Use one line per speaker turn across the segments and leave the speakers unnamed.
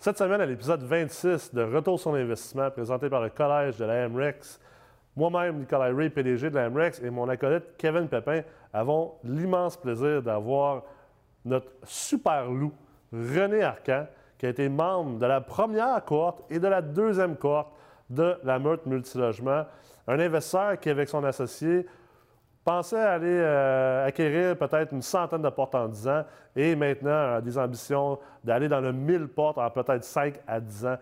Cette semaine, à l'épisode 26 de Retour sur l'investissement présenté par le Collège de la MREX, moi-même, Nicolas Ray, PDG de la MREX, et mon acolyte Kevin Pépin avons l'immense plaisir d'avoir notre super loup, René Arcan, qui a été membre de la première cohorte et de la deuxième cohorte de la Meurthe Multilogement. Un investisseur qui, avec son associé, pensait aller euh, acquérir peut-être une centaine de portes en 10 ans et maintenant a des ambitions d'aller dans le 1000 portes en peut-être 5 à 10 ans.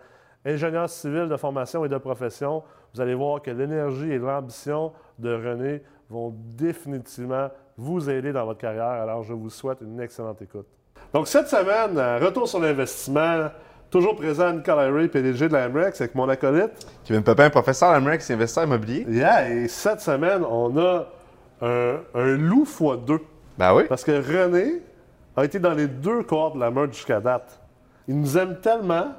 Ingénieur civil de formation et de profession, vous allez voir que l'énergie et l'ambition de René vont définitivement vous aider dans votre carrière. Alors, je vous souhaite une excellente écoute. Donc, cette semaine, euh, retour sur l'investissement. Toujours présent Nicolas Ray, PDG de la MREX, avec mon acolyte.
Kevin Pepin, professeur à la MREX, investisseur immobilier.
Yeah, et cette semaine, on a un, un loup fois deux.
Ben oui.
Parce que René a été dans les deux corps de la meurtre jusqu'à date. Il nous aime tellement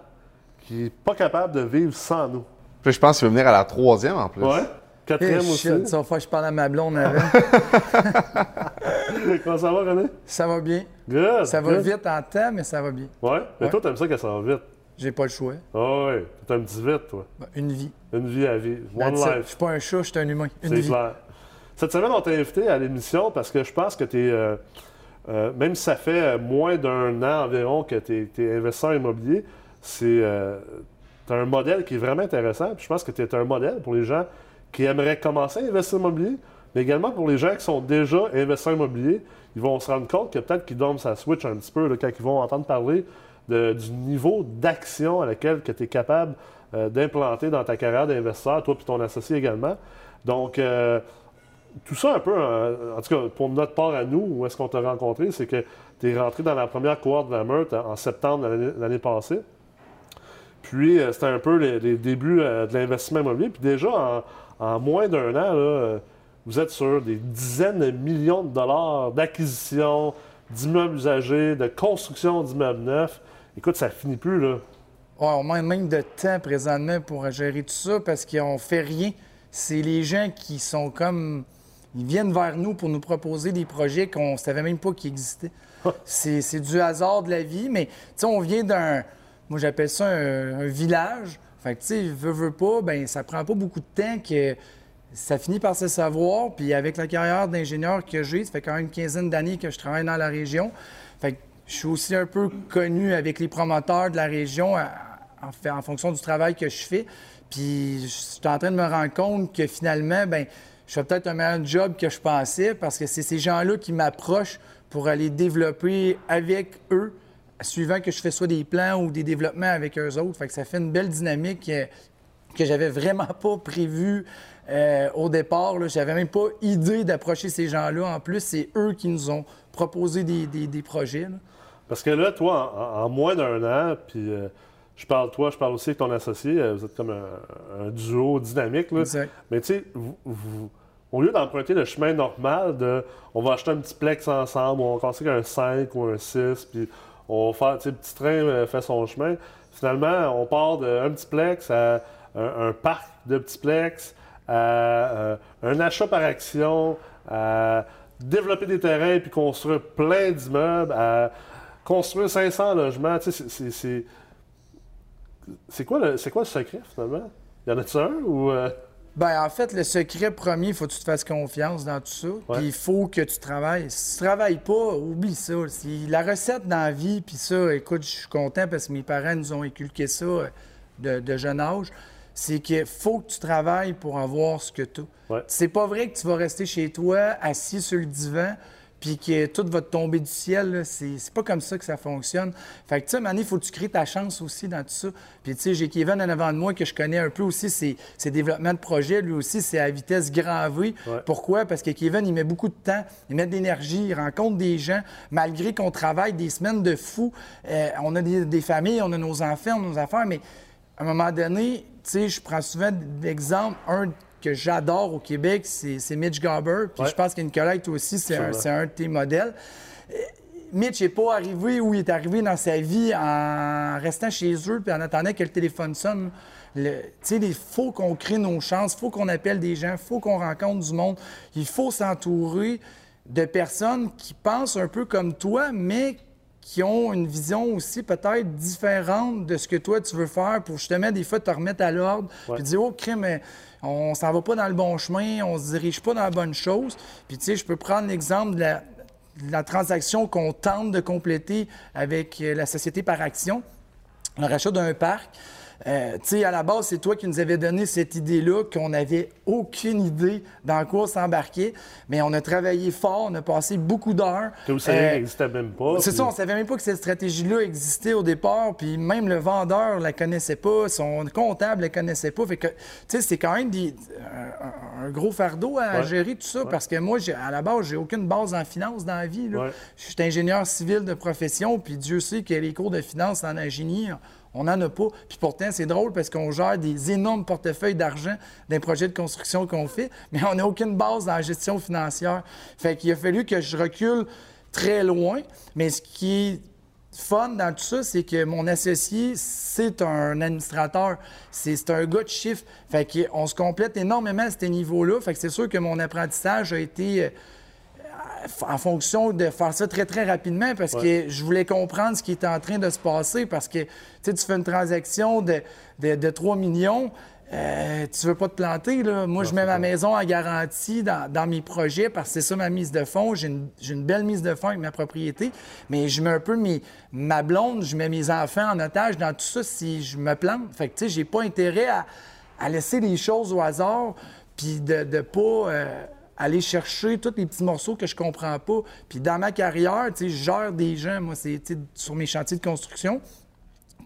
qu'il n'est pas capable de vivre sans nous.
Puis je pense qu'il va venir à la troisième en plus.
Ouais. Quatrième
Eh,
aussi.
shit, ça va faire que je parle à ma blonde avant.
Comment ça va, René?
ça va bien.
Good.
Ça va
good.
vite en temps, mais ça va bien.
Ouais. Mais
Ouais.
toi, t'aimes ça que ça va vite.
J'ai pas le choix.
Ah ouais. T'aimes dit vite, toi.
Ben, Une vie.
Une vie à vivre. One
That's it. Je
life.
suis pas un chat, je suis un humain. Une
C'est
vie.
clair. Cette semaine, on t'a invité à l'émission parce que je pense que tu es, même si ça fait euh, moins d'un an environ que tu es, investisseur immobilier, c'est euh, un modèle qui est vraiment intéressant. Puis je pense que tu es un modèle pour les gens qui aimeraient commencer à investir immobilier, mais également pour les gens qui sont déjà investisseurs immobiliers. Ils vont se rendre compte que peut-être qu'ils dorment sa switch un petit peu quand ils vont entendre parler du niveau d'action à laquelle tu es capable euh, d'implanter dans ta carrière d'investisseur, toi et ton associé également. Donc, euh, tout ça un peu, euh, en tout cas pour notre part à nous, où est-ce qu'on t'a rencontré, c'est que tu es rentré dans la première cohorte de la Meurthe en septembre de l'année- passée. Puis euh, c'était un peu les, les débuts euh, de l'investissement immobilier. Puis déjà, en, en moins d'un an, là, vous êtes sur des dizaines de millions de dollars d'acquisition d'immeubles usagés, de construction d'immeubles neufs. Écoute, ça finit plus, là.
Ouais, on manque même de temps présentement pour gérer tout ça parce qu'on fait rien. C'est les gens qui sont comme. Ils viennent vers nous pour nous proposer des projets qu'on ne savait même pas qu'ils existaient. c'est du hasard de la vie, mais tu sais, on vient d'un. Moi, j'appelle ça un, un village. Fait que, tu sais, veut, veut pas, ben ça prend pas beaucoup de temps que ça finit par se savoir. Puis avec la carrière d'ingénieur que j'ai, ça fait quand même une quinzaine d'années que je travaille dans la région. Fait que je suis aussi un peu connu avec les promoteurs de la région à- en, fait- en fonction du travail que je fais. Puis je suis en train de me rendre compte que finalement, ben je fais peut-être un meilleur job que je pensais parce que c'est ces gens-là qui m'approchent pour aller développer avec eux, suivant que je fais soit des plans ou des développements avec eux autres. Fait que ça fait une belle dynamique que j'avais vraiment pas prévu euh, au départ. J'avais même pas idée d'approcher ces gens-là. En plus, c'est eux qui nous ont proposé des, des- des projets. là.
Parce que là, toi, en, en moins d'un an, puis euh, je parle toi, je parle aussi avec ton associé, euh, vous êtes comme un, un duo dynamique. Là.
Exact.
Mais tu sais, vous- vous- au lieu d'emprunter le chemin normal de on va acheter un petit plex ensemble, on casser un 5 ou un 6, puis on faire, tu sais, le petit train euh, fait son chemin. Finalement, on part d'un petit plex à un, parc de petits plex, à euh, un achat par action, à développer des terrains puis construire plein d'immeubles, à construire 500 logements. Tu sais, c'est- quoi, le- c'est quoi le secret finalement? Y en a-tu un ou. euh,
Ben, en fait, le secret premier, il faut que tu te fasses confiance dans tout ça. Puis il faut que tu travailles. Si tu travailles pas, oublie ça. La recette dans la vie, puis ça, écoute, je suis content parce que mes parents nous ont inculqué ça euh, de, de jeune âge. C'est qu'il faut que tu travailles pour avoir ce que tu as.
Ouais.
C'est pas vrai que tu vas rester chez toi, assis sur le divan, puis que tout va tomber du ciel. C'est c'est pas comme ça que ça fonctionne. Fait que, tu sais, Mané, il faut que tu crées ta chance aussi dans tout ça. Puis, tu sais, j'ai Kevin en avant de moi que je connais un peu aussi, ses, ses développements de projet. Lui aussi, c'est à vitesse grand V.
Ouais.
Pourquoi? Parce que Kevin, il met beaucoup de temps, il met de l'énergie, il rencontre des gens, malgré qu'on travaille des semaines de fou. euh, on a des, des familles, on a nos enfants, on a nos affaires, mais à un moment donné, tu sais, je prends souvent d'exemple, un que j'adore au Québec, c'est Mitch Garber. Puis
Ouais.
je pense qu'Nicolas, toi aussi, c'est un,
Absolument.
c'est un de tes modèles. Euh, Mitch n'est pas arrivé où il est arrivé dans sa vie en restant chez eux puis en attendant que le téléphone sonne. Tu sais, il faut qu'on crée nos chances, il faut qu'on appelle des gens, il faut qu'on rencontre du monde. Il faut s'entourer de personnes qui pensent un peu comme toi, mais qui ont une vision aussi peut-être différente de ce que toi tu veux faire pour justement des fois te remettre à l'ordre, puis dire oh crime, mais on s'en va pas dans le bon chemin, on se dirige pas dans la bonne chose. Puis tu sais, je peux prendre l'exemple de la, transaction qu'on tente de compléter avec euh, la société par action, le rachat d'un parc. Euh, tu sais, à la base, c'est toi qui nous avais donné cette idée-là, qu'on n'avait aucune idée dans quoi s'embarquer. Mais on a travaillé fort, on a passé beaucoup d'heures.
Vous savez euh, n'existait même pas.
C'est ça, on savait même pas que cette stratégie-là existait au départ. Puis même le vendeur la connaissait pas, son comptable la connaissait pas. Fait que, tu sais, c'est quand même un, gros fardeau à gérer tout ça. Parce que moi, à la base, j'ai aucune base en finance dans la vie. Je suis ingénieur civil de profession, puis Dieu sait que les cours de finance en ingénieur on n'en a pas. Puis pourtant, c'est drôle parce qu'on gère des énormes portefeuilles d'argent d'un projet de construction qu'on fait, mais on n'a aucune base dans la gestion financière. Fait qu'il a fallu que je recule très loin. Mais ce qui est fun dans tout ça, c'est que mon associé, c'est un administrateur. C'est un gars de chiffres. Fait qu'on se complète énormément à ce niveau-là. Fait que c'est sûr que mon apprentissage a été euh, en fonction de faire ça très, très rapidement parce que je voulais comprendre ce qui était en train de se passer parce que tu fais une transaction de, de, 3 millions. Euh, tu veux pas te planter, là. Moi, je mets ma maison en garantie dans, mes projets parce que c'est ça ma mise de fonds. J'ai une, belle mise de fonds avec ma propriété, mais je mets un peu mes, ma blonde, je mets mes enfants en otage dans tout ça si je me plante. Fait que, tu sais, j'ai pas intérêt à, laisser les choses au hasard puis de ne pas. Euh, aller chercher tous les petits morceaux que je comprends pas. Puis dans ma carrière, tu sais, je gère des gens, moi, c'est sur mes chantiers de construction.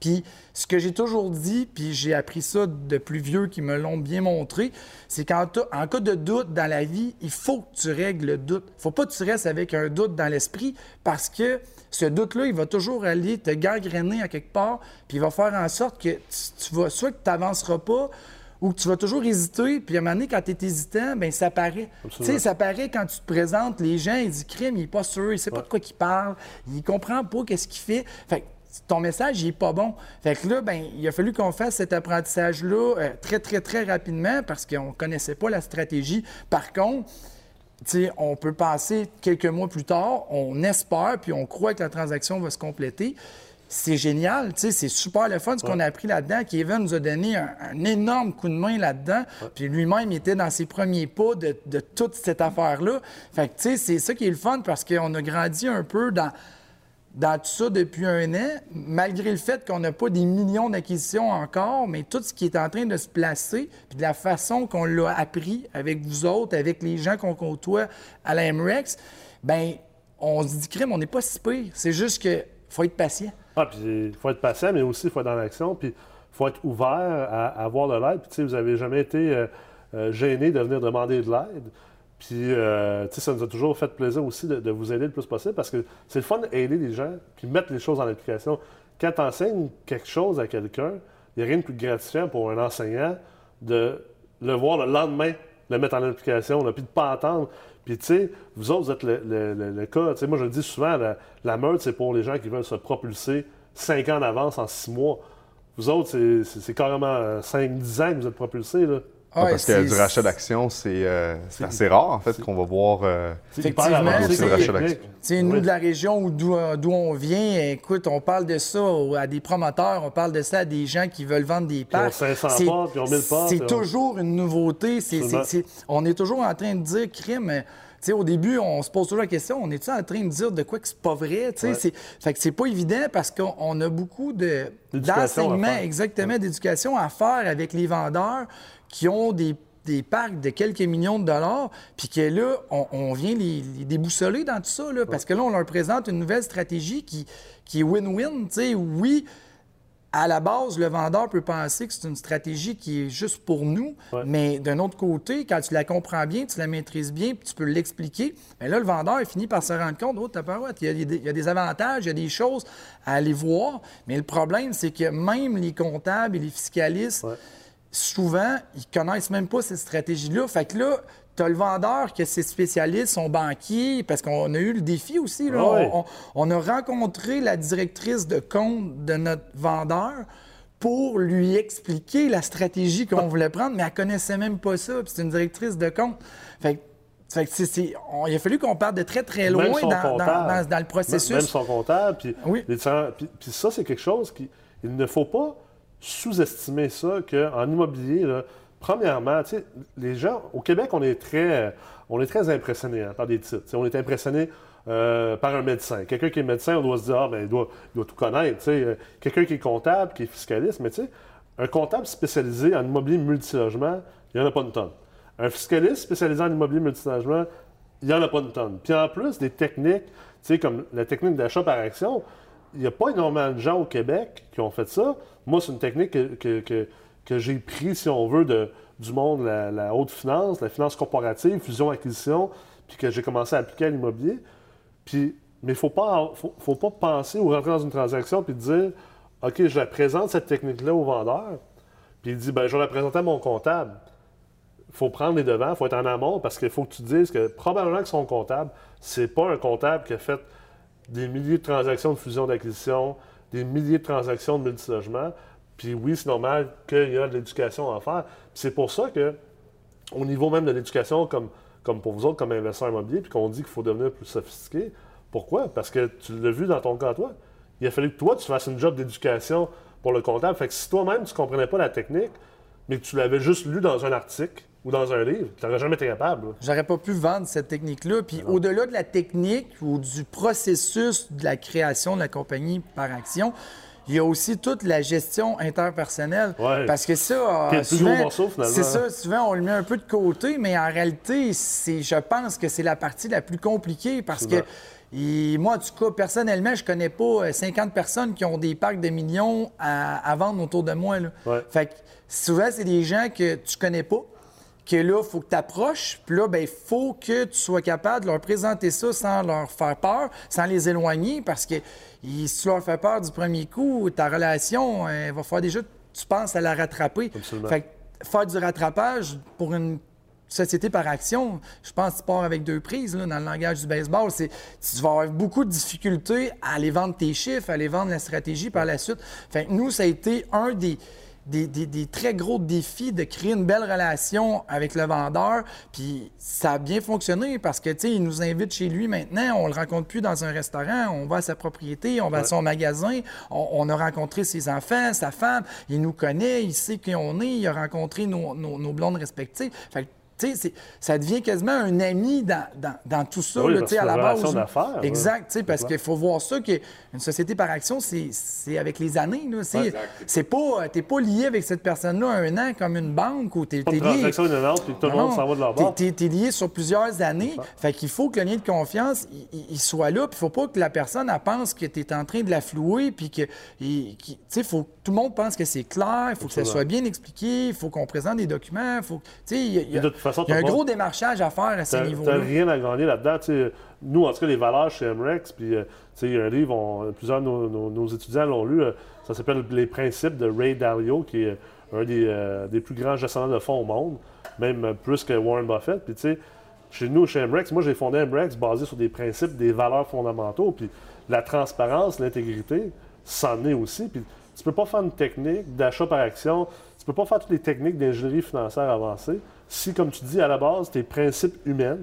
Puis ce que j'ai toujours dit, puis j'ai appris ça de plus vieux qui me l'ont bien montré, c'est qu'en en cas de doute dans la vie, il faut que tu règles le doute. Il faut pas que tu restes avec un doute dans l'esprit parce que ce doute-là, il va toujours aller te gangréner à quelque part, puis il va faire en sorte que tu, tu vas, soit que tu n'avanceras pas, ou tu vas toujours hésiter, puis à un moment donné, quand tu es hésitant, bien, ça paraît. Tu sais, ça paraît quand tu te présentes, les gens, ils disent crime, il n'est pas sûr, il ne sait pas de quoi il parle, il comprend pas qu'est-ce qu'il fait. Fait ton message, il n'est pas bon. Fait que là, ben, il a fallu qu'on fasse cet apprentissage-là euh, très, très, très rapidement parce qu'on ne connaissait pas la stratégie. Par contre, sais, on peut passer quelques mois plus tard, on espère, puis on croit que la transaction va se compléter c'est génial, c'est super le fun ce qu'on a appris là-dedans. Kevin nous a donné un, énorme coup de main là-dedans. Puis lui-même était dans ses premiers pas de, toute cette affaire-là. Fait que, tu sais, c'est ça qui est le fun parce qu'on a grandi un peu dans, dans tout ça depuis un an, malgré le fait qu'on n'a pas des millions d'acquisitions encore, mais tout ce qui est en train de se placer, puis de la façon qu'on l'a appris avec vous autres, avec les gens qu'on côtoie à la MREX, ben on se dit, crime, on n'est pas si pire. C'est juste que faut être patient.
Ah, puis il faut être patient, mais aussi il faut être dans l'action, puis il faut être ouvert à, avoir de l'aide. Puis, tu sais, vous n'avez jamais été euh, euh, gêné de venir demander de l'aide. Puis, euh, tu sais, ça nous a toujours fait plaisir aussi de, vous aider le plus possible parce que c'est le fun d'aider les gens puis mettre les choses en application. Quand tu enseignes quelque chose à quelqu'un, il n'y a rien de plus gratifiant pour un enseignant de le voir le lendemain, le mettre en application, puis de ne pas attendre. Puis, tu sais, vous autres, vous êtes le, cas. Tu sais, moi, je le dis souvent, la, meute, c'est pour les gens qui veulent se propulser cinq ans d'avance en six mois. Vous autres, c'est carrément 5-10 ans que vous êtes propulsés. Là.
Ah, parce que du rachat d'actions, euh, c'est assez rare, en fait, qu'on va voir euh,
Effectivement, c'est rachat d'actions. Nous, de la région euh, d'où on vient, écoute, on parle de ça à des promoteurs, on parle de ça à des gens qui veulent vendre des parcs. C'est toujours une nouveauté. on est toujours en train de dire, crime, au début, on se pose toujours la question, on est-tu en train de dire de quoi que c'est pas vrai? C'est, fait que c'est pas évident parce qu'on a beaucoup de, d'enseignement, exactement, d'éducation à faire avec les vendeurs qui ont des, parcs de quelques millions de dollars, puis que là, on, vient les, déboussoler dans tout ça, là, parce que là, on leur présente une nouvelle stratégie qui, qui est win-win. Oui, à la base, le vendeur peut penser que c'est une stratégie qui est juste pour nous, mais d'un autre côté, quand tu la comprends bien, tu la maîtrises bien, puis tu peux l'expliquer, bien là, le vendeur il finit par se rendre compte, oh, t'as pas, il, y a des, il y a des avantages, il y a des choses à aller voir, mais le problème, c'est que même les comptables et les fiscalistes, souvent, ils connaissent même pas cette stratégie-là. Fait que là, tu as le vendeur que ses spécialistes sont banquiers, parce qu'on a eu le défi aussi. On, a rencontré la directrice de compte de notre vendeur pour lui expliquer la stratégie qu'on voulait prendre, mais elle connaissait même pas ça. c'est une directrice de compte. Fait Fait que on- il a fallu qu'on parte de très, très loin
Même
dans,
son
dans-
comptable.
dans- dans le processus.
Même son comptable. Puis,
Oui.
puis, puis ça, c'est quelque chose qui. Il ne faut pas sous-estimer ça qu'en immobilier, là, premièrement, les gens. Au Québec, on est très, on est très impressionnés hein, par des titres. On est impressionné euh, par un médecin. Quelqu'un qui est médecin, on doit se dire, ah, ben, il doit, il doit tout connaître. Euh, Quelqu'un qui est comptable, qui est fiscaliste, mais un comptable spécialisé en immobilier multilogement, il n'y en a pas une tonne. Un fiscaliste spécialisé en immobilier multilogement, il n'y en a pas une tonne. Puis en plus, des techniques, comme la technique d'achat par action, il n'y a pas énormément de gens au Québec qui ont fait ça. Moi, c'est une technique que, que- que- que j'ai pris, si on veut, du monde, la, la haute finance, la finance corporative, fusion-acquisition, puis que j'ai commencé à appliquer à l'immobilier. Puis, mais il ne faut pas, faut pas penser ou rentrer dans une transaction puis dire OK, je la présente cette technique-là au vendeur, puis il dit ben, je vais la présenter à mon comptable. Il faut prendre les devants, il faut être en amont parce qu'il faut que tu dises que probablement que son comptable, c'est pas un comptable qui a fait des milliers de transactions de fusion d'acquisition, des milliers de transactions de multilogement. Puis oui, c'est normal qu'il y a de l'éducation à faire. Puis c'est pour ça que, au niveau même de l'éducation, comme, comme pour vous autres, comme investisseurs immobiliers, puis qu'on dit qu'il faut devenir plus sophistiqué. Pourquoi? Parce que tu l'as vu dans ton cas, toi. Il a fallu que toi, tu fasses une job d'éducation pour le comptable. Fait que si toi-même, tu ne comprenais pas la technique, mais que tu l'avais juste lu dans un article ou dans un livre, tu n'aurais jamais été capable.
J'aurais pas pu vendre cette technique-là. Puis au-delà de la technique ou du processus de la création de la compagnie par action, il y a aussi toute la gestion interpersonnelle.
Ouais.
Parce que ça,
Qui est
euh,
le plus
souvent,
gros morceau, finalement.
c'est ça, souvent on le met un peu de côté, mais en réalité, c'est, je pense que c'est la partie la plus compliquée parce que et moi, en tout cas, personnellement, je connais pas euh, 50 personnes qui ont des parcs de millions à, à vendre autour de moi. Là.
Ouais.
Fait que souvent, c'est des gens que tu connais pas, que là, il faut que tu approches, puis là, ben, il faut que tu sois capable de leur présenter ça sans leur faire peur, sans les éloigner, parce que si tu leur fais peur du premier coup, ta relation, il va falloir déjà tu penses à la rattraper.
Absolument.
Fait que faire du rattrapage pour une société par action, je pense que tu pars avec deux prises là, dans le langage du baseball. C'est, tu vas avoir beaucoup de difficultés à aller vendre tes chiffres, à aller vendre la stratégie par la suite. Fait que nous, ça a été un des, des, des- des très gros défis de créer une belle relation avec le vendeur. Puis ça a bien fonctionné parce que, tu sais, il nous invite chez lui maintenant. On le rencontre plus dans un restaurant. On va à sa propriété, on va à son magasin. On, on a rencontré ses enfants, sa femme. Il nous connaît, il sait qui on est. Il a rencontré nos, nos- nos blondes respectives. Fait que, ça devient quasiment un ami dans, dans- dans tout ça,
Oui,
là, à la
une
base. Exact, parce qu'il faut voir ça qu'une société par action, c'est avec les années. C'est pas, t'es pas lié avec cette personne-là un an comme une banque ou t'es t'es lié.
innovantes, puis tout le
Non,
monde s'en va de leur
t'es-
bord.
T'es t'es lié sur plusieurs années. Fait qu'il faut que le lien de confiance, il, soit là. Puis faut pas que la personne, elle pense que tu es en train de la flouer. Puis que, il- faut tout le monde pense que c'est clair. Il faut que ça soit bien expliqué. Il faut qu'on présente des documents. Faut, tu il y a, y a-
Et de toute façon,
il y a un
pas-
gros démarchage à faire à ce niveau-là.
t'as rien à gagner là-dedans. Tu nous, en tout cas, les valeurs chez MREX, puis euh, tu il y a un livre, on- plusieurs de nos, nos- nos étudiants l'ont lu, euh, ça s'appelle Les principes de Ray Dalio, qui est un des, euh, des plus grands gestionnaires de fonds au monde, même euh, plus que Warren Buffett. Puis tu sais, chez nous, chez MREX, moi, j'ai fondé MREX basé sur des principes, des valeurs fondamentaux, puis la transparence, l'intégrité, c'en est aussi. Puis tu peux pas faire une technique d'achat par action, tu peux pas faire toutes les techniques d'ingénierie financière avancée si, comme tu dis, à la base, tes principes humains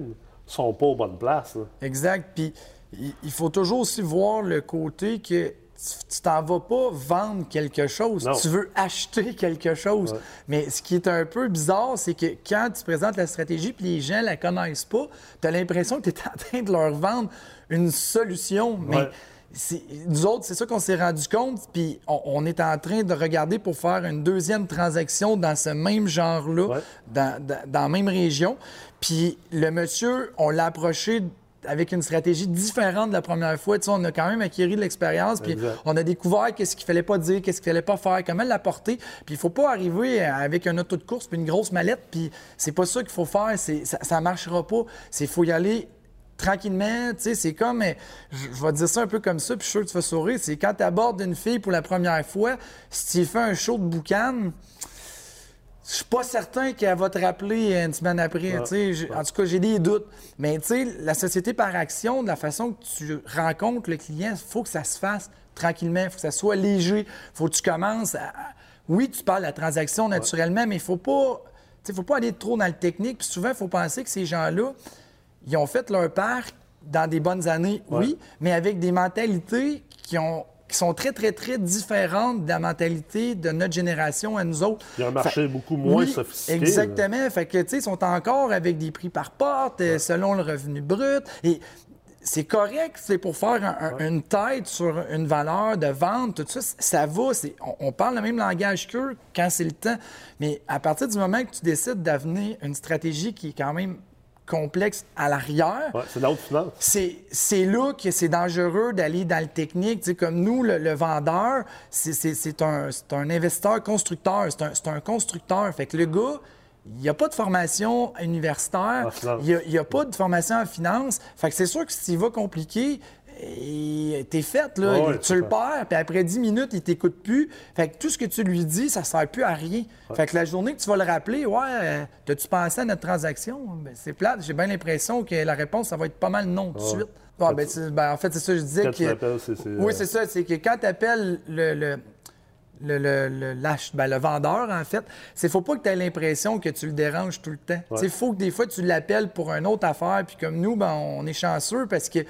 sont pas aux bonnes places. là.
Exact. Puis il faut toujours aussi voir le côté que tu- tu t'en vas pas vendre quelque chose,
Non.
tu veux acheter quelque chose.
Ouais.
Mais ce qui est un peu bizarre, c'est que quand tu présentes la stratégie puis les gens la connaissent pas, tu as l'impression que tu es en train de leur vendre une solution. Mais
Ouais.
Nous autres, c'est ça qu'on s'est rendu compte, puis on, on est en train de regarder pour faire une deuxième transaction dans ce même genre-là,
Ouais.
dans, dans- dans la même région. Puis le monsieur, on l'a approché avec une stratégie différente de la première fois. Tu sais, on a quand même acquis de l'expérience, puis on a découvert qu'est-ce qu'il fallait pas dire, qu'est-ce qu'il fallait pas faire, comment l'apporter. Puis il faut pas arriver avec un auto de course puis une grosse mallette, puis c'est pas ça qu'il faut faire. Ça, ça marchera pas. C'est faut y aller tranquillement, tu sais, c'est comme, je, je vais te dire ça un peu comme ça, puis je suis sûr que tu vas sourire, c'est quand tu abordes une fille pour la première fois, si tu fais un show de boucan, je suis pas certain qu'elle va te rappeler une semaine après. tu sais. J'ai- En tout cas, j'ai des doutes. Mais tu sais, la société par action, de la façon que tu rencontres le client, il faut que ça se fasse tranquillement, il faut que ça soit léger, il faut que tu commences à... Oui, tu parles de la transaction naturellement, mais il faut pas... faut pas aller trop dans le technique. Puis souvent, il faut penser que ces gens-là, ils ont fait leur parc dans des bonnes années, oui, mais avec des mentalités qui ont qui sont très, très, très différentes de la mentalité de notre génération à nous autres.
Il y a un marché beaucoup moins sophistiqué.
Exactement. Fait que, tu sais, ils sont encore avec des prix par porte, euh, selon le revenu brut. Et c'est correct, c'est pour faire une tête sur une valeur de vente, tout ça, ça va. On, on, parle le même langage qu'eux quand c'est le temps. Mais à partir du moment que tu décides d'avenir une stratégie qui est quand même complexe à l'arrière.
c'est.
C'est là que c'est dangereux d'aller dans le technique. comme nous, le, vendeur, c'est un, un, investisseur constructeur, c'est un, un, constructeur. Fait que le gars, il n'y a pas de formation universitaire, il n'y a, pas de formation en finance. Fait que c'est sûr que s'il va compliqué, et t'es fait, là. tu le perds, puis après 10 minutes, il t'écoute plus. Fait que tout ce que tu lui dis, ça sert plus à rien. Fait que la journée que tu vas le rappeler, ouais, euh, t'as-tu pensé à notre transaction? Ben, c'est plate. J'ai bien l'impression que la réponse, ça va être pas mal non tout de suite. Ben, ben, en fait, c'est ça, je disais que. oui, c'est ça. C'est que quand tu appelles le, le le, le, ben, le, vendeur, en fait, c'est faut pas que tu aies l'impression que tu le déranges tout le temps. Il faut que des fois, tu l'appelles pour une autre affaire. Puis comme nous, ben, on est chanceux parce que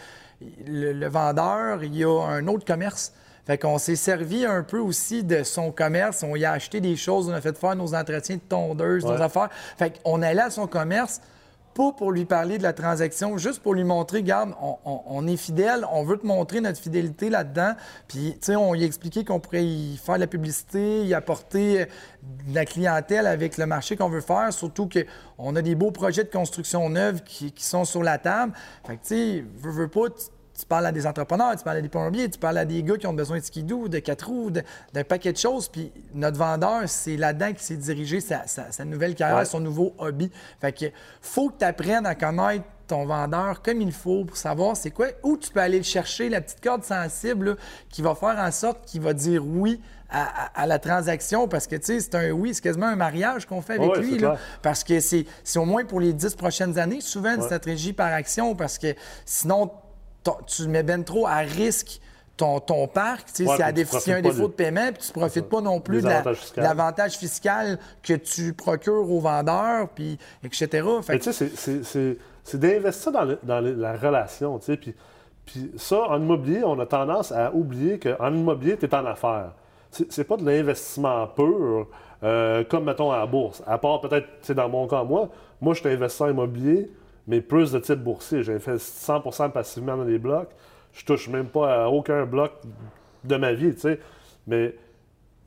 le, vendeur, il y a un autre commerce. Fait qu'on s'est servi un peu aussi de son commerce. On y a acheté des choses, on a fait faire nos entretiens de tondeuse, nos affaires. Fait qu'on allait à son commerce, pas pour lui parler de la transaction, juste pour lui montrer, regarde, on, est fidèle, on veut te montrer notre fidélité là-dedans. Puis, tu sais, on lui a expliqué qu'on pourrait y faire de la publicité, y apporter de la clientèle avec le marché qu'on veut faire, surtout qu'on a des beaux projets de construction neuve qui, sont sur la table. Fait que, tu sais, veux, veux pas, tu parles à des entrepreneurs, tu parles à des plombiers, tu parles à des gars qui ont besoin de skidoo, de quatre roues, d'un paquet de choses. Puis notre vendeur, c'est là-dedans qu'il s'est dirigé sa, nouvelle carrière, son nouveau hobby. Fait que faut que tu apprennes à connaître ton vendeur comme il faut pour savoir c'est quoi, où tu peux aller le chercher, la petite corde sensible qui va faire en sorte qu'il va dire oui à, la transaction parce que, tu sais, c'est un oui, c'est quasiment un mariage qu'on fait avec lui. parce que c'est au moins pour les dix prochaines années, souvent une stratégie par action parce que sinon, tu mets bien trop à risque ton, ton parc, si ouais, y a un défaut de paiement, puis tu ne profites pas non plus de l'avantage fiscal que tu procures aux vendeurs, puis etc.
tu sais, c'est d'investir dans, dans, la relation, tu sais, puis, puis ça, en immobilier, on a tendance à oublier qu'en immobilier, tu es en affaires. C'est pas de l'investissement pur, euh, comme, mettons, à la bourse. À part peut-être, c'est dans mon cas, moi, moi, je suis investisseur immobilier, mais plus de type boursier. J'ai fait 100% passivement dans les blocs. Je touche même pas à aucun bloc de ma vie, tu sais. Mais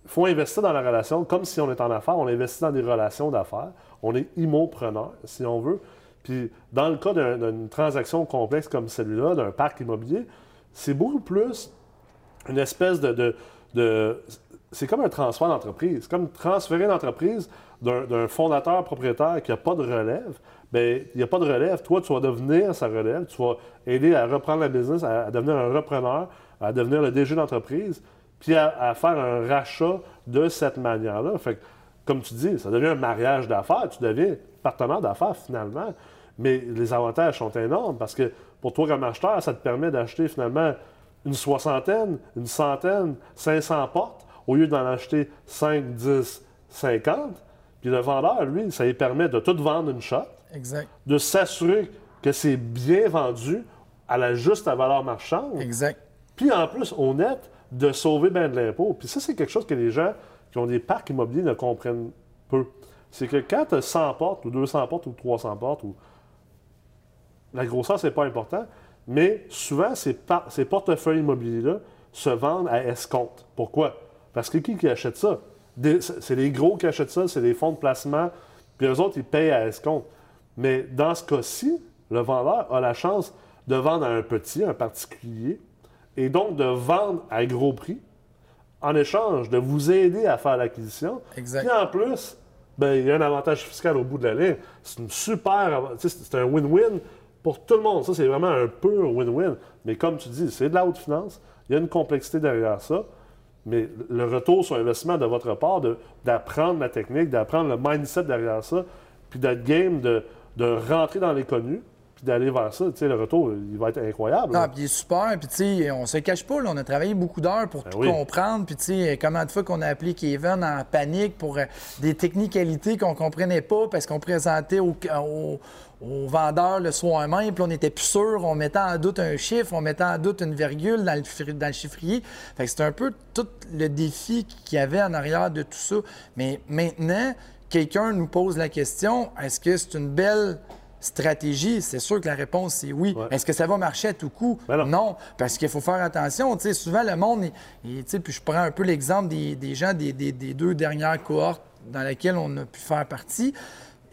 il faut investir dans la relation comme si on est en affaires. On investit dans des relations d'affaires. On est immopreneur, si on veut. Puis, dans le cas d'une transaction complexe comme celui-là, d'un parc immobilier, c'est beaucoup plus une espèce de. de, c'est comme un transfert d'entreprise. C'est comme transférer l'entreprise d'un fondateur propriétaire qui n'a pas de relève Bien, il n'y a pas de relève. Toi, tu vas devenir sa relève. Tu vas aider à reprendre la business, à, devenir un repreneur, à devenir le DG d'entreprise, puis à, faire un rachat de cette manière-là. Fait comme tu dis, ça devient un mariage d'affaires. Tu deviens partenaire d'affaires finalement. Mais les avantages sont énormes parce que pour toi comme acheteur, ça te permet d'acheter finalement une soixantaine, une centaine, 500 portes au lieu d'en acheter 5, 10, 50. Puis le vendeur, lui, ça lui permet de tout vendre une shot
Exact.
De s'assurer que c'est bien vendu à la juste valeur marchande.
Exact.
Puis en plus, au net, de sauver bien de l'impôt. Puis ça, c'est quelque chose que les gens qui ont des parcs immobiliers ne comprennent peu. C'est que quand tu as 100 portes, ou 200 portes, ou 300 portes, ou... la grosseur, c'est pas important, mais souvent, ces, ces portefeuilles immobiliers-là se vendent à escompte. Pourquoi? Parce que qui, qui achète ça? C'est les gros qui achètent ça, c'est les fonds de placement, puis eux autres, ils payent à escompte. Mais dans ce cas-ci, le vendeur a la chance de vendre à un petit, un particulier, et donc de vendre à gros prix en échange de vous aider à faire l'acquisition.
Exact.
en plus, ben, il y a un avantage fiscal au bout de la ligne. C'est une super. C'est un win-win pour tout le monde. Ça, c'est vraiment un pur win-win. Mais comme tu dis, c'est de la haute finance. Il y a une complexité derrière ça. Mais le retour sur investissement de votre part, d'apprendre la technique, d'apprendre le mindset derrière ça, puis d'être game de, de rentrer dans les connus, puis d'aller vers ça. Tu sais, le retour, il va être incroyable.
Non,
là.
puis il est super. Puis, tu sais, on se cache pas, là, on a travaillé beaucoup d'heures pour
Ben
tout
oui.
comprendre. Puis, tu sais, combien de fois qu'on a appelé Kevin en panique pour euh, des technicalités qu'on comprenait pas parce qu'on présentait au, au- au vendeur le soir même, puis on n'était plus sûr, on mettait en doute un chiffre, on mettait en doute une virgule dans le, dans le chiffrier. Fait que c'est un peu tout le défi qu'il y avait en arrière de tout ça. Mais maintenant, quelqu'un nous pose la question, est-ce que c'est une belle stratégie? C'est sûr que la réponse, c'est oui.
Ouais.
Est-ce que ça va marcher à tout coup?
Ben non.
non, parce qu'il faut faire attention. Tu sais, souvent, le monde, il- il- tu sais, puis je prends un peu l'exemple des, des gens des, des- des deux dernières cohortes dans lesquelles on a pu faire partie.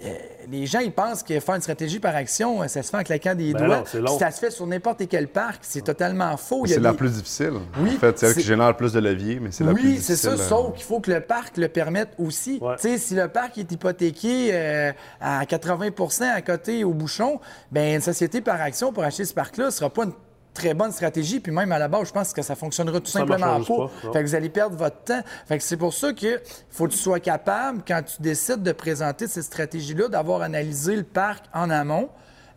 Euh, les gens, ils pensent que faire une stratégie par action, euh, ça se fait en claquant des
Ben
doigts.
non, c'est long.
ça se fait sur n'importe quel parc, c'est totalement faux.
C'est la plus difficile.
Oui,
en fait, c'est elle qui génère le plus de levier, mais c'est la plus
oui,
difficile.
c'est ça,
euh,
sauf qu'il faut que le parc le permette aussi.
Ouais.
Tu sais, si le parc est hypothéqué euh, à 80% à côté au bouchon, ben une société par action pour acheter ce parc-là ne sera pas une très bonne stratégie. Puis même à la base, je pense que ça fonctionnera tout
Ça
simplement pas.
pas.
Fait que vous allez perdre votre temps. Fait que c'est pour ça que faut que tu sois capable, quand tu décides de présenter cette stratégie-là, d'avoir analysé le parc en amont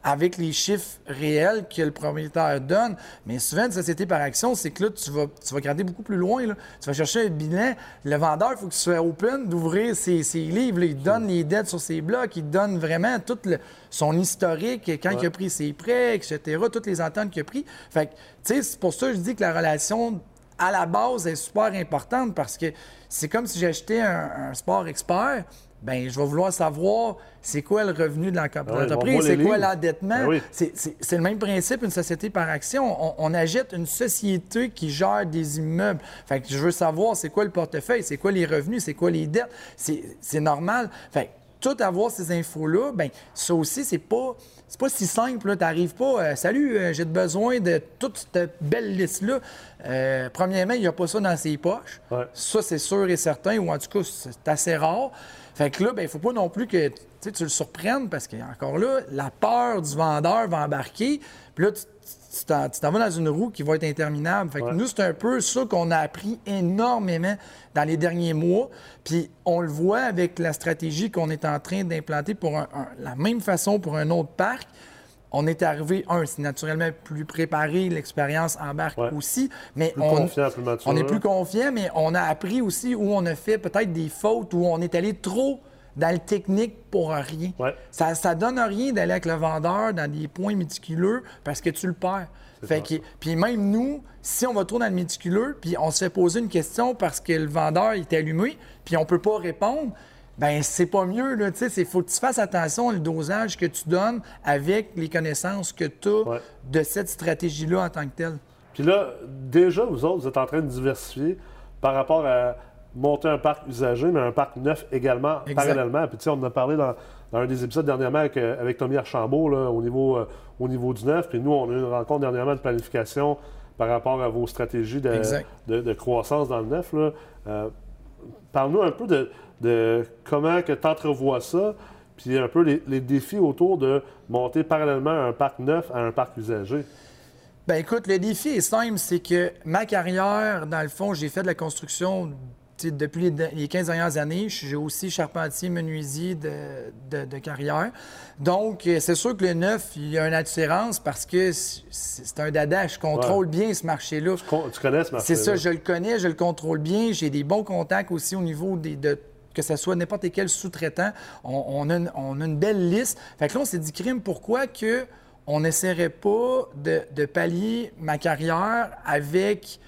avec les chiffres réels que le propriétaire donne. Mais souvent, une société par action, c'est que là, tu vas, tu vas regarder beaucoup plus loin. là. Tu vas chercher un bilan. Le vendeur, il faut qu'il soit open d'ouvrir ses, ses livres. là. Il donne les dettes sur ses blocs. Il donne vraiment tout le- son historique, quand il a pris ses prêts, etc., toutes les ententes qu'il a pris. Fait que, tu sais, c'est pour ça que je dis que la relation à la base est super importante parce que c'est comme si j'achetais un, un sport expert. Ben, je vais vouloir savoir c'est quoi le revenu de
Ah
l'entreprise,
voit
c'est quoi l'endettement?
Ben oui.
C'est- le même principe, une société par action. On, on achète une société qui gère des immeubles. Fait que je veux savoir c'est quoi le portefeuille, c'est quoi les revenus, c'est quoi les dettes? C'est c'est normal. Fait que tout avoir ces infos-là, ben ça aussi, c'est pas. C'est pas si simple, tu n'arrives pas, euh, salut, euh, j'ai besoin de toute cette belle liste-là. Euh, premièrement, il n'y a pas ça dans ses poches.
Ouais.
Ça, c'est sûr et certain, ou en tout cas, c'est assez rare. Fait que là, il ne faut pas non plus que tu le surprennes parce que, encore là, la peur du vendeur va embarquer. Puis là, tu t'en tu t'en vas dans une roue qui va être interminable. Fait que
Ouais.
nous, c'est un peu ça qu'on a appris énormément dans les derniers mois. Puis on le voit avec la stratégie qu'on est en train d'implanter pour un- un- la même façon pour un autre parc. On est arrivé, un, c'est naturellement plus préparé, l'expérience embarque
Ouais.
aussi, mais
Plus
on,
confiant, plus mature.
on est plus confiant, mais on a appris aussi où on a fait peut-être des fautes, où on est allé trop dans le technique pour rien.
Ouais.
Ça, ça donne rien d'aller avec le vendeur dans des points méticuleux parce que tu le perds. Fait que, puis même nous, si on va trop dans le méticuleux, puis on se fait poser une question parce que le vendeur est allumé, puis on peut pas répondre, ben c'est pas mieux. Il faut que tu fasses attention au dosage que tu donnes avec les connaissances que tu as
Ouais.
de cette stratégie-là en tant que telle.
Puis là, déjà, vous autres, vous êtes en train de diversifier par rapport à monter un parc usagé, mais un parc neuf également,
Exact.
parallèlement. Puis tu sais, on en a parlé dans, dans un des épisodes dernièrement avec, euh, avec Tommy Archambault là, au, niveau, euh, au niveau du neuf. Puis nous, on a eu une rencontre dernièrement de planification par rapport à vos stratégies de, de- de croissance dans le neuf. là. Euh, Parle-nous un peu de, de comment que tu entrevois ça, puis un peu les, les défis autour de monter parallèlement un parc neuf à un parc usagé.
Ben écoute, le défi est simple, c'est que ma carrière, dans le fond, j'ai fait de la construction depuis les, les 15 dernières années. J'ai aussi charpentier, menuisier de, de- de carrière. Donc, euh, c'est sûr que le neuf, il y a une attirance parce que c'est un dada. Je contrôle bien ce marché-là.
Con- Tu connais ce marché
C'est ça, je le connais, je le contrôle bien. J'ai des bons contacts aussi au niveau des, de que ce soit n'importe quel sous-traitant. On, on a une, on a une belle liste. Fait que là, on s'est dit, crime, pourquoi que on n'essaierait pas de, de pallier ma carrière avec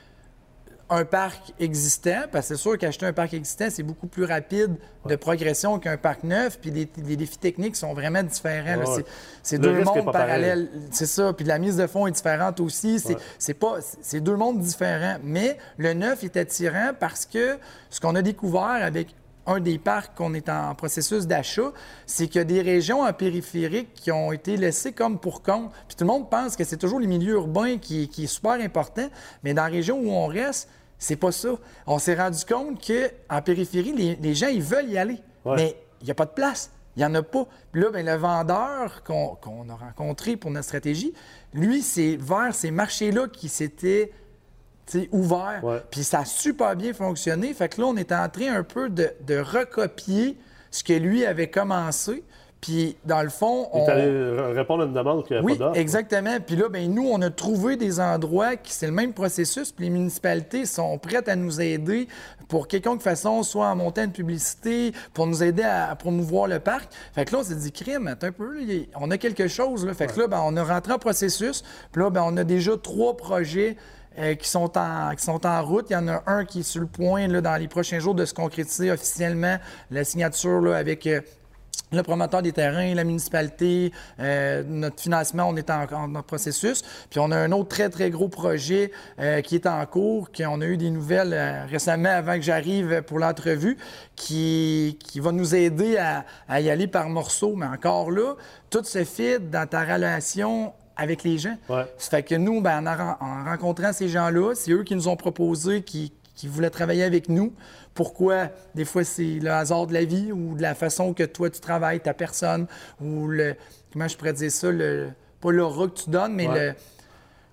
un parc existant, parce que c'est sûr qu'acheter un parc existant, c'est beaucoup plus rapide de progression qu'un parc neuf, puis les, les défis techniques sont vraiment différents.
Ouais.
C'est- deux mondes parallèles. C'est ça. Puis la mise de fonds est différente aussi. C'est
Ouais.
c'est pas, c'est deux mondes différents. Mais le neuf est attirant parce que ce qu'on a découvert avec un des parcs qu'on est en processus d'achat, c'est qu'il y a des régions en périphérique qui ont été laissées comme pour compte. Puis tout le monde pense que c'est toujours les milieux urbains qui, qui est super important, mais dans la région où on reste, c'est pas ça. On s'est rendu compte qu'en périphérie, les, les gens, ils veulent y aller,
Ouais.
mais il n'y a pas de place. Il n'y en a pas. Puis là, ben, le vendeur qu'on a rencontré pour notre stratégie, lui, c'est vers ces marchés-là qui s'étaient ouvert. Puis ça a super bien fonctionné. Fait que là, on est en train un peu de, de recopier ce que lui avait commencé. Puis, dans le fond,
Il
on...
est allé répondre à une demande qu'il n'y avait
Oui,
pas
exactement. Puis là, ben, nous, on a trouvé des endroits qui c'est le même processus. Puis les municipalités sont prêtes à nous aider pour quelconque façon, soit en montant une publicité, pour nous aider à, à promouvoir le parc. Fait que là, on s'est dit, crime, attends un peu, là, il on a quelque chose. Là. Fait que là, ben, on a rentré en processus. Puis là, ben, on a déjà trois projets. Euh, qui, sont en, qui sont en route. Il y en a un qui est sur le point là, dans les prochains jours de se concrétiser officiellement, la signature là, avec euh, le promoteur des terrains, la municipalité, euh, notre financement, on est en, en- processus. Puis on a un autre très, très gros projet qui est en cours, qu'on a eu des nouvelles récemment avant que j'arrive pour l'entrevue, qui, qui va nous aider à, à y aller par morceaux. Mais encore là, tout se fit dans ta relation avec les gens.
Ouais.
Ça fait que nous, ben, en, en- en rencontrant ces gens-là, c'est eux qui nous ont proposé, qui, qui voulaient travailler avec nous. Pourquoi? Des fois, c'est le hasard de la vie ou de la façon que toi, tu travailles, ta personne, ou le... Comment je pourrais dire ça? Le, pas l'aura que tu donnes, mais
Ouais.
le...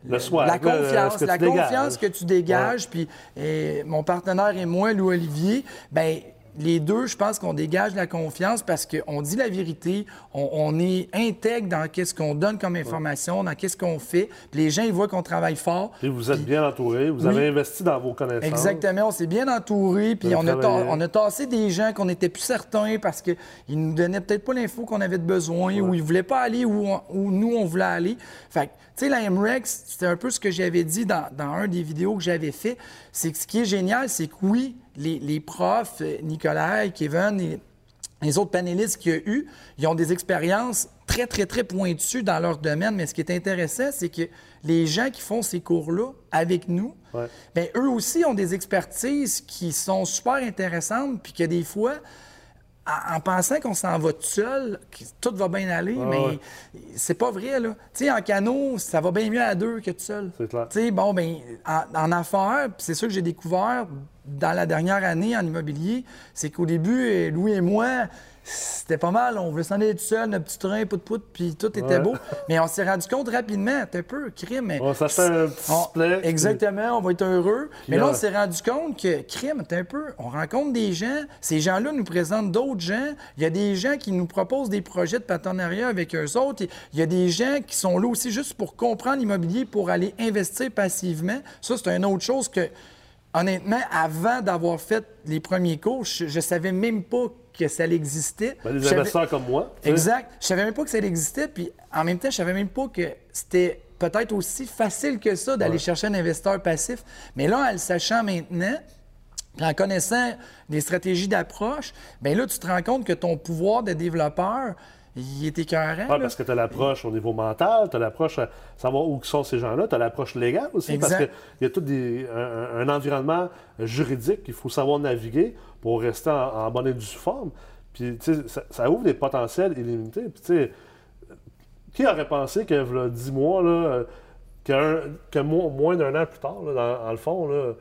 Le swag,
La confiance,
que
la
dégages.
confiance que tu dégages. Puis et mon partenaire et moi, Louis Olivier, ben les deux, je pense qu'on dégage la confiance parce qu'on dit la vérité, on, on est intègre dans qu'est-ce qu'on donne comme information, dans qu'est-ce qu'on fait. Les gens, ils voient qu'on travaille fort.
Et vous êtes bien entouré, vous
Oui.
avez investi dans vos connaissances.
Exactement, on s'est bien entouré, puis on a, on tassé des gens qu'on n'était plus certains parce qu'ils nous donnaient peut-être pas l'info qu'on avait de besoin ou ils voulaient pas aller où, on- où nous on voulait aller. Fait que, tu sais, la MREX, c'était un peu ce que j'avais dit dans, dans un des vidéos que j'avais fait. C'est que ce qui est génial, c'est que oui, les, les profs, euh, Nicolas, Kevin, et les autres panélistes qu'il y a eu, ils ont des expériences très, très, très pointues dans leur domaine. Mais ce qui est intéressant, c'est que les gens qui font ces cours-là avec nous,
Ouais.
Bien, eux aussi ont des expertises qui sont super intéressantes, puis que des fois, en, en pensant qu'on s'en va tout seul, que tout va bien aller,
Ah
mais
ouais.
c'est pas vrai, là. Tu sais, en canot, ça va bien mieux à deux que tout seul.
C'est clair.
Tu sais, bon, ben en, en affaires, c'est ça que j'ai découvert dans la dernière année en immobilier, c'est qu'au début, Louis et moi, c'était pas mal. On voulait s'en aller tout seul, notre petit train, pout-pout, puis tout était
Ouais.
beau. Mais on s'est rendu compte rapidement, t'es un peu crime. mais
On un petit
on-
split, puis-
Exactement, on va être heureux. Mais là, on s'est rendu compte que, crime, t'es un peu, on rencontre des gens, ces gens-là nous présentent d'autres gens. Il y a des gens qui nous proposent des projets de partenariat avec eux autres. Il y a des gens qui sont là aussi juste pour comprendre l'immobilier, pour aller investir passivement. Ça, c'est une autre chose que, honnêtement, avant d'avoir fait les premiers cours, je, je savais même pas que ça existait.
Ben,
savais-
investisseurs comme moi.
Exact. Je savais même pas que ça existait, puis en même temps, je savais même pas que c'était peut-être aussi facile que ça d'aller
Ouais.
chercher un investisseur passif. Mais là, en le sachant maintenant, puis en connaissant des stratégies d'approche, bien là, tu te rends compte que ton pouvoir de développeur, il est écœurant.
Ouais,
là.
parce que tu as l'approche au niveau mental, tu as l'approche à savoir où sont ces gens-là, tu as l'approche légale aussi, parce
Exact.
qu'il y a tout des, un, un environnement juridique qu'il faut savoir naviguer pour rester en, en bonne et due forme. Puis, tu sais, ça, ça ouvre des potentiels illimités. Puis, tu sais, qui aurait pensé que, voilà, 10 mois, là, qu'un- que mo- moins d'un an plus tard, là, dans, dans le fond, là,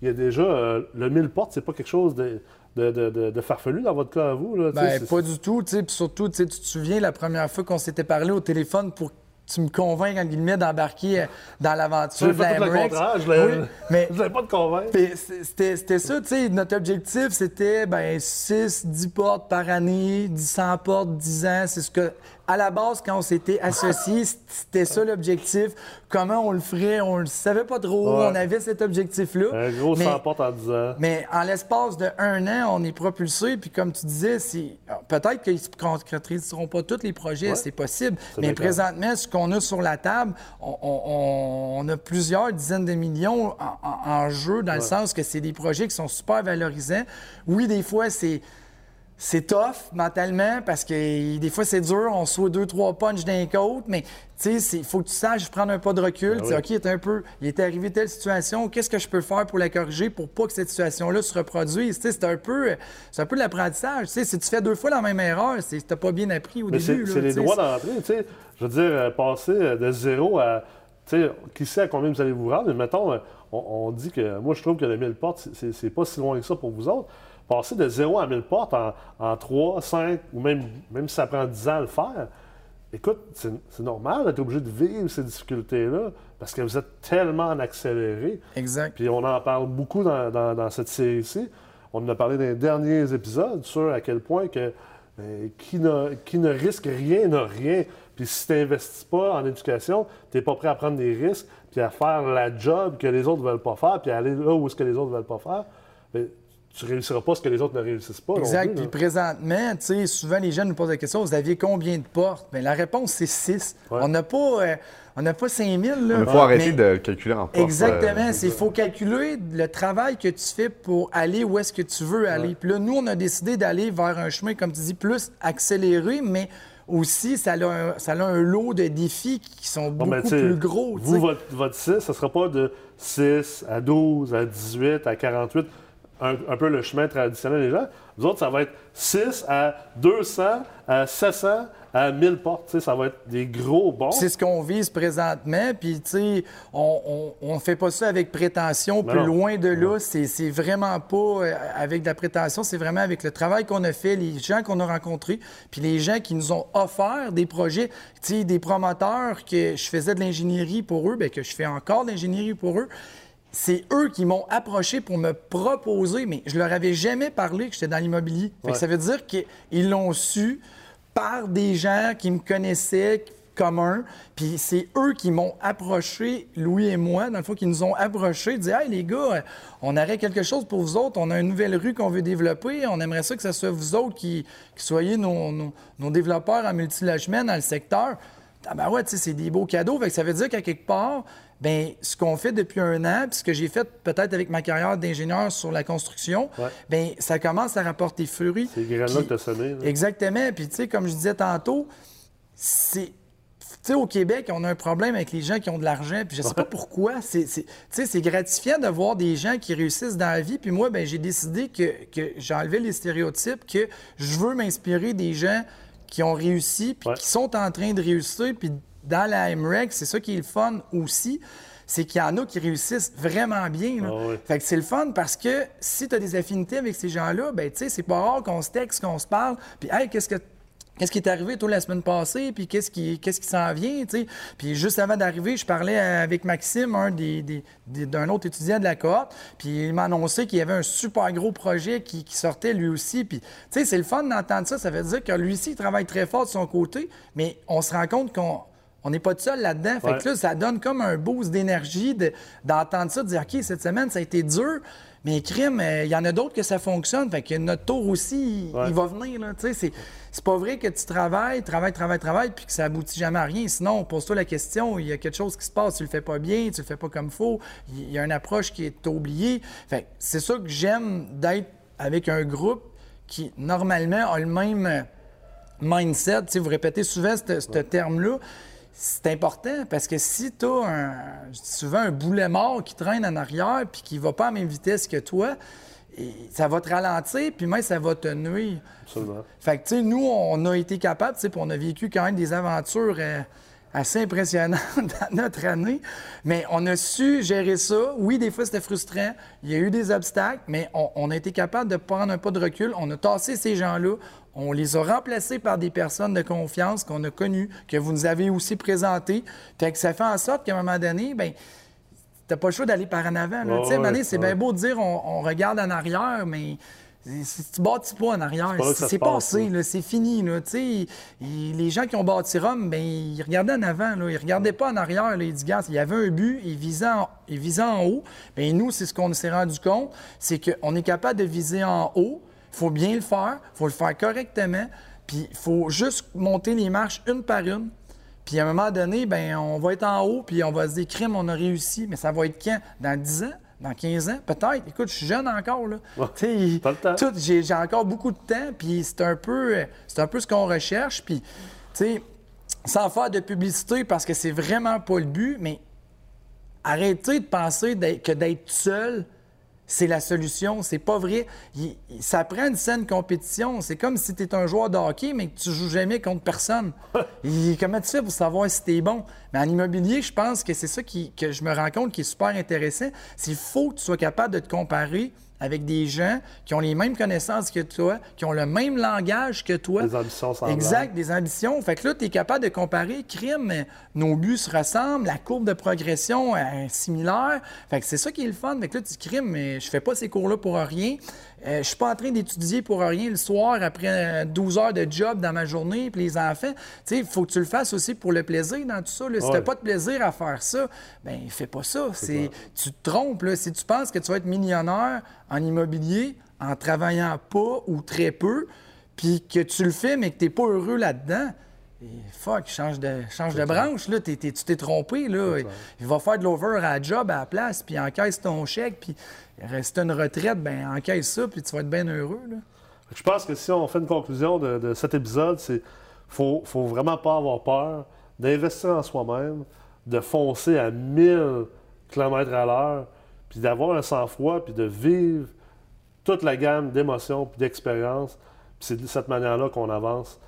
il y a déjà euh, le 1000 portes, c'est pas quelque chose de, de, de- de- de farfelu dans votre cas à vous. Là,
Ben, pas du tout, tu sais, puis surtout, tu sais, tu te souviens la première fois qu'on s'était parlé au téléphone pour que tu me convainques, en guillemets, d'embarquer euh, dans l'aventure de la
contraire, je l'ai-
Oui, mais
voulais pas te convaincre.
C'était ça, tu sais, notre objectif, c'était ben, 6, 10 portes par année, 10 100 portes, 10 ans. C'est ce que, à la base, quand on s'était associés, c'était ça l'objectif. Comment on le ferait, on le savait pas trop,
Ouais.
on avait cet objectif-là.
Un gros
Mais-
100 portes en 10 ans.
mais en l'espace de un an, on est propulsé. Puis comme tu disais, c'est peut-être qu'ils ne se concrétiseront pas tous les projets,
Ouais.
c'est possible. Mais présentement, ce qu'on a sur la table, on, on- on a plusieurs dizaines de millions en, en- en jeu, dans le sens que c'est des projets qui sont super valorisants. Oui, des fois, c'est. C'est tough mentalement parce que des fois c'est dur, on soit deux, trois punches d'un côte, mais tu sais, il faut que tu saches prendre un pas de recul.
Ben oui.
OK, il est un peu, il est arrivé telle situation, qu'est-ce que je peux faire pour la corriger pour pas que cette situation-là se reproduise? C'est un peu, c'est un peu de l'apprentissage. Si tu fais deux fois la même erreur, c'est t'as pas bien appris au
Mais
début.
c'est les droits d'entrée, tu sais. Je veux dire, euh, passer euh, de zéro à. Tu sais, qui sait à combien vous allez vous rendre, mais mettons, euh, on, on dit que. Moi, je trouve que le 1000 portes, c'est pas si loin que ça pour vous autres. Passer de zéro à 1000 portes en, en 3, 5, ou même, même si ça prend 10 ans à le faire, écoute, c'est normal d'être obligé de vivre ces difficultés-là parce que vous êtes tellement en accéléré.
Exact.
Puis on en parle beaucoup dans, dans- dans cette série-ci. On en a parlé dans les derniers épisodes sur à quel point que Mais qui, qui ne risque rien n'a rien. Puis si tu n'investis pas en éducation, tu n'es pas prêt à prendre des risques, puis à faire la job que les autres ne veulent pas faire, puis à aller là où est-ce que les autres ne veulent pas faire, bien, tu ne réussiras pas ce que les autres ne réussissent pas.
Exact.
plus,
Puis présentement, tu sais, souvent les jeunes nous posent la question vous aviez combien de portes? Bien, La réponse, c'est 6.
Ouais.
On n'a pas, euh, on n'a pas 5000. Là.
Il faut arrêter
Mais-
de calculer en porte.
Exactement.
euh,
Il faut calculer le travail que tu fais pour aller où est-ce que tu veux aller. Puis là, nous, on a décidé d'aller vers un chemin, comme tu dis, plus accéléré, mais aussi, ça a un, ça a un lot de défis qui sont
Bon,
beaucoup
ben,
plus gros.
Vous, votre, votre 6, ce ne sera pas de 6 à 12, à 18, à 48, un, un peu le chemin traditionnel des gens. Vous autres, ça va être 6 à 200, à 700, à 1000 portes. Ça va être des gros bons.
C'est ce qu'on vise présentement. Puis, tu sais, on ne fait pas ça avec prétention. Plus
non.
loin de là, c'est c'est vraiment pas euh, avec de la prétention. C'est vraiment avec le travail qu'on a fait, les gens qu'on a rencontrés, puis les gens qui nous ont offert des projets. Tu sais, des promoteurs que je faisais de l'ingénierie pour eux, bien, que je fais encore de l'ingénierie pour eux. C'est eux qui m'ont approché pour me proposer, mais je leur avais jamais parlé que j'étais dans l'immobilier.
Ouais.
Ça veut dire qu'ils l'ont su par des gens qui me connaissaient communs. Puis c'est eux qui m'ont approché, Louis et moi, dans le fond, qui nous ont approchés, dit Hey les gars, on aurait quelque chose pour vous autres, on a une nouvelle rue qu'on veut développer, on aimerait ça que ce soit vous autres qui, qui soyez nos, nos- nos développeurs en multilogement dans le secteur. Ah ben ouais, tu sais, c'est des beaux cadeaux. Fait que ça veut dire qu'à quelque part, ben ce qu'on fait depuis un an, puis ce que j'ai fait peut-être avec ma carrière d'ingénieur sur la construction,
Ouais.
ben ça commence à rapporter fruit.
C'est graines-là
Puis-
que tu là.
Exactement. Puis, tu sais, comme je disais tantôt, c'est. Tu sais, au Québec, on a un problème avec les gens qui ont de l'argent, puis je sais pas pourquoi. C'est, c'est- tu sais, c'est gratifiant de voir des gens qui réussissent dans la vie. Puis moi, ben, j'ai décidé que, que j'enlevais les stéréotypes, que je veux m'inspirer des gens qui ont réussi, puis
Ouais.
qui sont en train de réussir. Puis dans la MREC, c'est ça qui est le fun aussi, c'est qu'il y en a qui réussissent vraiment bien. là.
Ah.
Fait que c'est le fun parce que si tu as des affinités avec ces gens-là, ben tu sais, c'est pas rare qu'on se texte, qu'on se parle, puis hey, qu'est-ce que Qu'est-ce qui est arrivé, toi, la semaine passée, puis qu'est-ce qui, qu'est-ce qui s'en vient, tu sais? Puis juste avant d'arriver, je parlais avec Maxime, un des, des- des- d'un autre étudiant de la cohorte, puis il m'a annoncé qu'il y avait un super gros projet qui, qui sortait lui aussi. Puis, tu sais, c'est le fun d'entendre ça. Ça veut dire que lui aussi, il travaille très fort de son côté, mais on se rend compte qu'on on n'est pas tout seul là-dedans. Fait
Ouais.
que là, ça donne comme un boost d'énergie de- d'entendre ça, de dire, OK, cette semaine, ça a été dur, mais crime, euh, il y en a d'autres que ça fonctionne. Fait que notre tour aussi, il,
Ouais.
il va venir. c'est, pas vrai que tu travailles, travailles, travailles, travailles, puis que ça aboutit jamais à rien. Sinon, pose-toi la question, il y a quelque chose qui se passe, tu le fais pas bien, tu le fais pas comme faut, il y a une approche qui est oubliée. Fait c'est ça que j'aime d'être avec un groupe qui, normalement, a le même euh, mindset. Tu sais, vous répétez souvent ce ce terme-là. C'est important parce que si tu as un, souvent un boulet mort qui traîne en arrière puis qui va pas à la même vitesse que toi, et ça va te ralentir puis même ça va te nuire.
Absolument.
Fait que, tu sais, nous, on a été capables, tu sais, puis on a vécu quand même des aventures euh, assez impressionnantes dans notre année, mais on a su gérer ça. Oui, des fois, c'était frustrant. Il y a eu des obstacles, mais on, on a été capable de prendre un pas de recul. On a tassé ces gens-là. On les a remplacés par des personnes de confiance qu'on a connues, que vous nous avez aussi présentées. Fait que ça fait en sorte qu'à un moment donné, ben t'as pas le choix d'aller par en avant. Tu sais,
ouais,
c'est
ouais.
bien beau de dire on, on regarde en arrière, mais si tu bâtis pas en arrière, c'est
passe,
passé, c'est fini. Là. Et les gens qui ont bâti Rome, ben, ils regardaient en avant, là, ils regardaient pas en arrière. Là, ils disaient, il y avait un but, ils visaient en, ils visaient en haut. Ben, nous, c'est ce qu'on s'est rendu compte, c'est qu'on est capable de viser en haut. Il faut bien le faire, il faut le faire correctement, puis il faut juste monter les marches une par une. Puis à un moment donné, ben on va être en haut, puis on va se dire, crime, on a réussi. Mais ça va être quand? Dans 10 ans? Dans 15 ans? Peut-être. Écoute, je suis jeune encore, là.
Ouais,
j'ai, encore beaucoup de temps, puis c'est un peu, c'est un peu ce qu'on recherche. Puis, tu sais, sans faire de publicité, parce que c'est vraiment pas le but, mais arrêtez de penser que d'être seul, c'est la solution. C'est pas vrai. Il- ça prend une saine compétition. C'est comme si tu es un joueur de hockey, mais que tu joues jamais contre personne. Et comment tu fais pour savoir si tu es bon? Mais en immobilier, je pense que c'est ça qui, que je me rends compte qui est super intéressant. C'est qu'il faut que tu sois capable de te comparer avec des gens qui ont les mêmes connaissances que toi, qui ont le même langage que toi.
Des ambitions semblables.
Exact, des ambitions. Fait que là, tu es capable de comparer crime, nos buts se ressemblent, la courbe de progression est similaire. Fait que c'est ça qui est le fun. Fait que là, tu dis crime, mais je fais pas ces cours-là pour rien. Euh, je suis pas en train d'étudier pour rien le soir après 12 heures de job dans ma journée, puis les enfants. Tu sais, il faut que tu le fasses aussi pour le plaisir dans tout ça. là. Si
Ouais.
t'as pas de plaisir à faire ça, ben fais pas ça. C'est, tu te trompes. Là. Si tu penses que tu vas être millionnaire en immobilier en travaillant pas ou très peu, puis que tu le fais, mais que tu n'es pas heureux là-dedans, fuck, change de, change de branche, là, tu t'es trompé, là. Il va faire de l'over à la job à la place, puis encaisse ton chèque, puis reste une retraite, ben encaisse ça, puis tu vas être bien heureux, là.
Je pense que si on fait une conclusion de, de cet épisode, c'est faut, faut vraiment pas avoir peur d'investir en soi-même, de foncer à 1000 km à l'heure, puis d'avoir un sang-froid, puis de vivre toute la gamme d'émotions puis d'expériences. Puis c'est de cette manière-là qu'on avance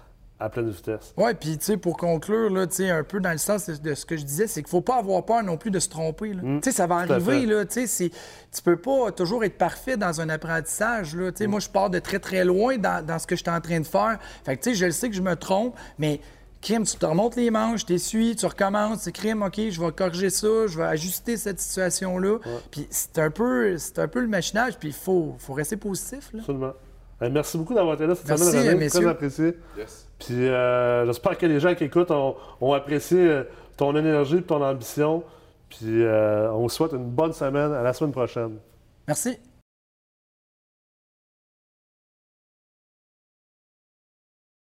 à pleine vitesse.
Ouais, puis tu sais, pour conclure, là, tu sais, un peu dans le sens de, de ce que je disais, c'est qu'il faut pas avoir peur non plus de se tromper. là. Tu sais, ça va
Mm.
arriver, là, tu tu peux pas toujours être parfait dans un apprentissage, là. Tu
Mm.
sais, moi, je pars de très, très loin dans, dans ce que je suis en train de faire. Fait que, tu sais, je le sais que je me trompe, mais crime, tu te remontes les manches, t'essuies, tu recommences, c'est crime, OK, je vais corriger ça, je vais ajuster cette situation-là. Puis c'est un peu, c'est un peu le machinage, puis il faut, faut rester positif, là.
Absolument. Euh, merci beaucoup d'avoir été là cette
Merci,
semaine, René. Très apprécié.
Yes.
Puis euh, j'espère que les gens qui écoutent ont, apprécié euh, ton énergie et ton ambition. Puis euh, on vous souhaite une bonne semaine. À la semaine prochaine.
Merci.